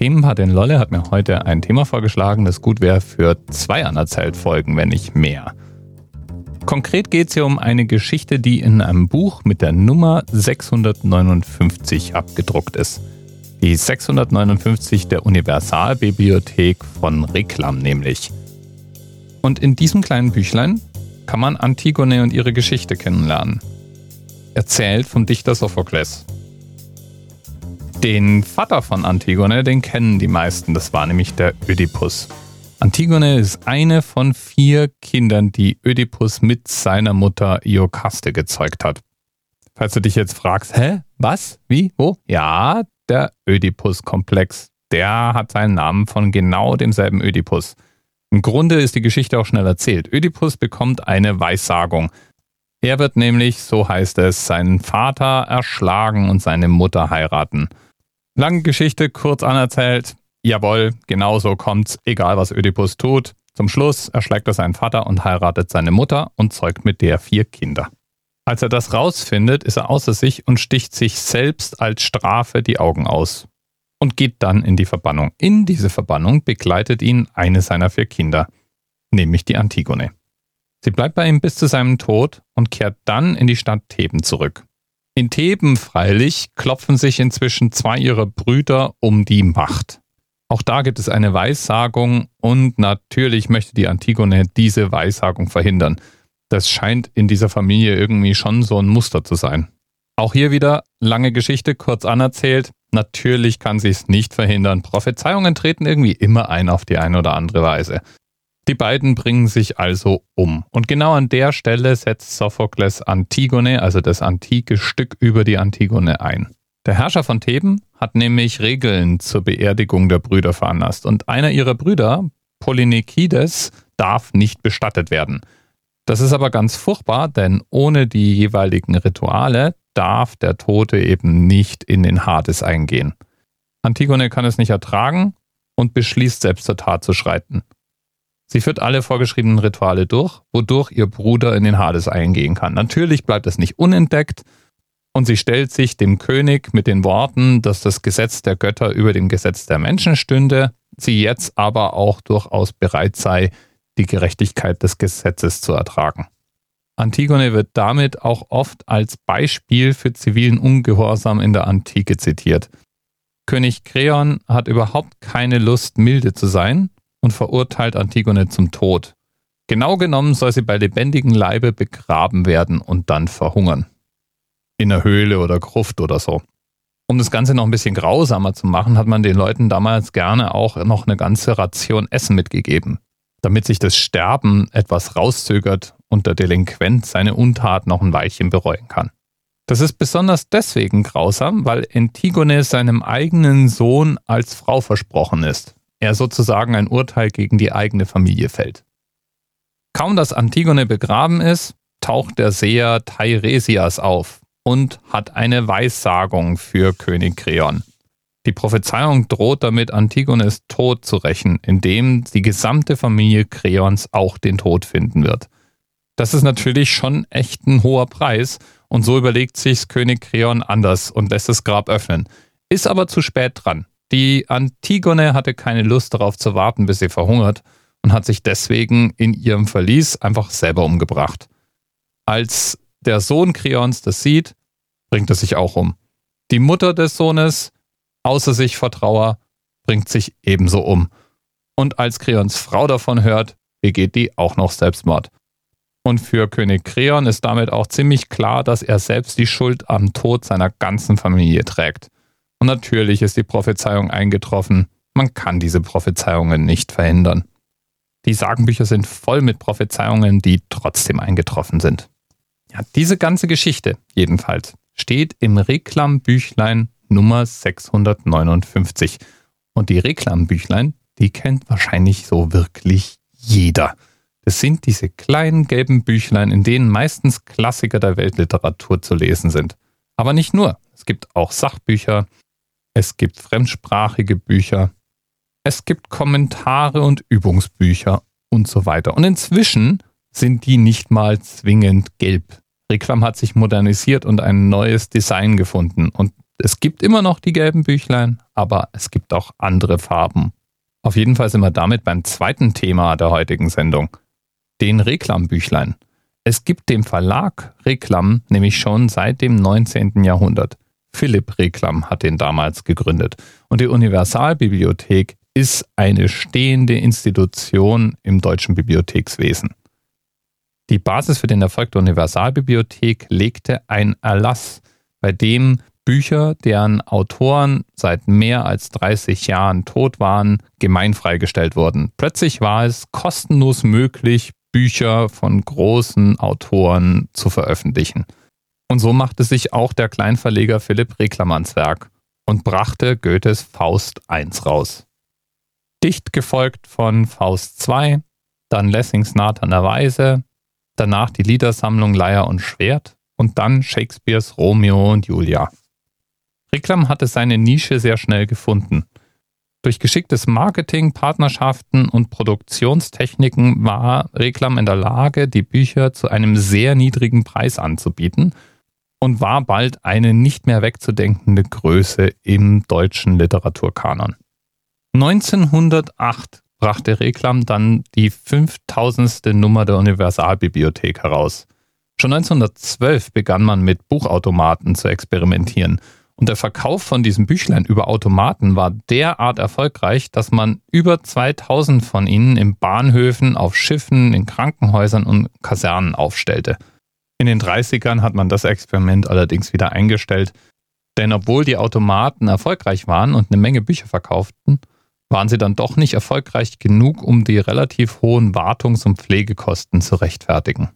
Themenpatin Lolle hat mir heute ein Thema vorgeschlagen, das gut wäre für zwei Anerzählt-Folgen, wenn nicht mehr. Konkret geht es hier um eine Geschichte, die in einem Buch mit der Nummer 659 abgedruckt ist. Die 659 der Universalbibliothek von Reklam nämlich. Und in diesem kleinen Büchlein kann man Antigone und ihre Geschichte kennenlernen. Erzählt vom Dichter Sophokles. Den Vater von Antigone, den kennen die meisten, das war nämlich der Ödipus. Antigone ist eine von vier Kindern, die Ödipus mit seiner Mutter Iokaste gezeugt hat. Falls du dich jetzt fragst, hä, was, wie, wo? Ja, der Ödipus-Komplex. Der hat seinen Namen von genau demselben Ödipus. Im Grunde ist die Geschichte auch schnell erzählt. Ödipus bekommt eine Weissagung. Er wird nämlich, so heißt es, seinen Vater erschlagen und seine Mutter heiraten. Lange Geschichte kurz anerzählt. Jawohl, genau so kommt's, egal was Ödipus tut. Zum Schluss erschlägt er seinen Vater und heiratet seine Mutter und zeugt mit der vier Kinder. Als er das rausfindet, ist er außer sich und sticht sich selbst als Strafe die Augen aus und geht dann in die Verbannung. In diese Verbannung begleitet ihn eine seiner vier Kinder, nämlich die Antigone. Sie bleibt bei ihm bis zu seinem Tod und kehrt dann in die Stadt Theben zurück. In Theben freilich klopfen sich inzwischen zwei ihrer Brüder um die Macht. Auch da gibt es eine Weissagung und natürlich möchte die Antigone diese Weissagung verhindern. Das scheint in dieser Familie irgendwie schon so ein Muster zu sein. Auch hier wieder lange Geschichte kurz anerzählt. Natürlich kann sie es nicht verhindern. Prophezeiungen treten irgendwie immer ein auf die eine oder andere Weise. Die beiden bringen sich also um. Und genau an der Stelle setzt Sophokles Antigone, also das antike Stück über die Antigone ein. Der Herrscher von Theben hat nämlich Regeln zur Beerdigung der Brüder veranlasst und einer ihrer Brüder, Polynekides, darf nicht bestattet werden. Das ist aber ganz furchtbar, denn ohne die jeweiligen Rituale darf der Tote eben nicht in den Hades eingehen. Antigone kann es nicht ertragen und beschließt selbst zur Tat zu schreiten. Sie führt alle vorgeschriebenen Rituale durch, wodurch ihr Bruder in den Hades eingehen kann. Natürlich bleibt es nicht unentdeckt und sie stellt sich dem König mit den Worten, dass das Gesetz der Götter über dem Gesetz der Menschen stünde, sie jetzt aber auch durchaus bereit sei, die Gerechtigkeit des Gesetzes zu ertragen. Antigone wird damit auch oft als Beispiel für zivilen Ungehorsam in der Antike zitiert. König Kreon hat überhaupt keine Lust, milde zu sein und verurteilt Antigone zum Tod. Genau genommen soll sie bei lebendigem Leibe begraben werden und dann verhungern. In der Höhle oder Gruft oder so. Um das Ganze noch ein bisschen grausamer zu machen, hat man den Leuten damals gerne auch noch eine ganze Ration Essen mitgegeben damit sich das Sterben etwas rauszögert und der Delinquent seine Untat noch ein Weilchen bereuen kann. Das ist besonders deswegen grausam, weil Antigone seinem eigenen Sohn als Frau versprochen ist. Er sozusagen ein Urteil gegen die eigene Familie fällt. Kaum dass Antigone begraben ist, taucht der Seher Teiresias auf und hat eine Weissagung für König Kreon. Die Prophezeiung droht damit, Antigones Tod zu rächen, indem die gesamte Familie Kreons auch den Tod finden wird. Das ist natürlich schon echt ein hoher Preis und so überlegt sich König Kreon anders und lässt das Grab öffnen. Ist aber zu spät dran. Die Antigone hatte keine Lust darauf zu warten, bis sie verhungert und hat sich deswegen in ihrem Verlies einfach selber umgebracht. Als der Sohn Kreons das sieht, bringt er sich auch um. Die Mutter des Sohnes außer sich vor Trauer, bringt sich ebenso um. Und als Kreons Frau davon hört, begeht die auch noch Selbstmord. Und für König Kreon ist damit auch ziemlich klar, dass er selbst die Schuld am Tod seiner ganzen Familie trägt. Und natürlich ist die Prophezeiung eingetroffen. Man kann diese Prophezeiungen nicht verhindern. Die Sagenbücher sind voll mit Prophezeiungen, die trotzdem eingetroffen sind. Ja, diese ganze Geschichte jedenfalls steht im Reklambüchlein Nummer 659. Und die Reklambüchlein, die kennt wahrscheinlich so wirklich jeder. Das sind diese kleinen gelben Büchlein, in denen meistens Klassiker der Weltliteratur zu lesen sind. Aber nicht nur. Es gibt auch Sachbücher, es gibt fremdsprachige Bücher, es gibt Kommentare und Übungsbücher und so weiter. Und inzwischen sind die nicht mal zwingend gelb. Reklam hat sich modernisiert und ein neues Design gefunden. Und Es gibt immer noch die gelben Büchlein, aber es gibt auch andere Farben. Auf jeden Fall sind wir damit beim zweiten Thema der heutigen Sendung, den Reklambüchlein. Es gibt dem Verlag Reklam nämlich schon seit dem 19. Jahrhundert. Philipp Reklam hat den damals gegründet. Und die Universalbibliothek ist eine stehende Institution im deutschen Bibliothekswesen. Die Basis für den Erfolg der Universalbibliothek legte ein Erlass, bei dem Bücher, deren Autoren seit mehr als 30 Jahren tot waren, gemeinfrei gestellt wurden. Plötzlich war es kostenlos möglich, Bücher von großen Autoren zu veröffentlichen. Und so machte sich auch der Kleinverleger Philipp Reklam ans Werk und brachte Goethes Faust I raus. Dicht gefolgt von Faust II, dann Lessings Nathan der Weise, danach die Liedersammlung Leier und Schwert und dann Shakespeares Romeo und Julia. Reklam hatte seine Nische sehr schnell gefunden. Durch geschicktes Marketing, Partnerschaften und Produktionstechniken war Reklam in der Lage, die Bücher zu einem sehr niedrigen Preis anzubieten und war bald eine nicht mehr wegzudenkende Größe im deutschen Literaturkanon. 1908 brachte Reklam dann die 5000. Nummer der Universalbibliothek heraus. Schon 1912 begann man mit Buchautomaten zu experimentieren und der Verkauf von diesen Büchlein über Automaten war derart erfolgreich, dass man über 2000 von ihnen in Bahnhöfen, auf Schiffen, in Krankenhäusern und Kasernen aufstellte. In den 30ern hat man das Experiment allerdings wieder eingestellt, denn obwohl die Automaten erfolgreich waren und eine Menge Bücher verkauften, waren sie dann doch nicht erfolgreich genug, um die relativ hohen Wartungs- und Pflegekosten zu rechtfertigen.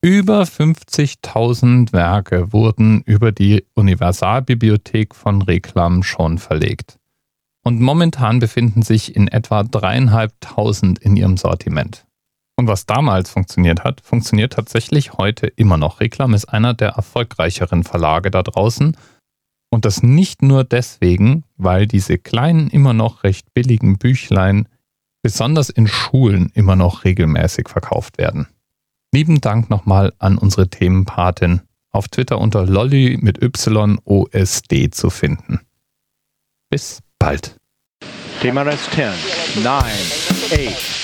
Über 50.000 Werke wurden über die Universalbibliothek von Reklam schon verlegt. Und momentan befinden sich in etwa dreieinhalbtausend in ihrem Sortiment. Und was damals funktioniert hat, funktioniert tatsächlich heute immer noch. Reklam ist einer der erfolgreicheren Verlage da draußen. Und das nicht nur deswegen, weil diese kleinen, immer noch recht billigen Büchlein besonders in Schulen immer noch regelmäßig verkauft werden. Lieben Dank nochmal an unsere Themenpatin auf Twitter unter lolly mit YOSD zu finden. Bis bald. Thema Rest 10, 9, 8.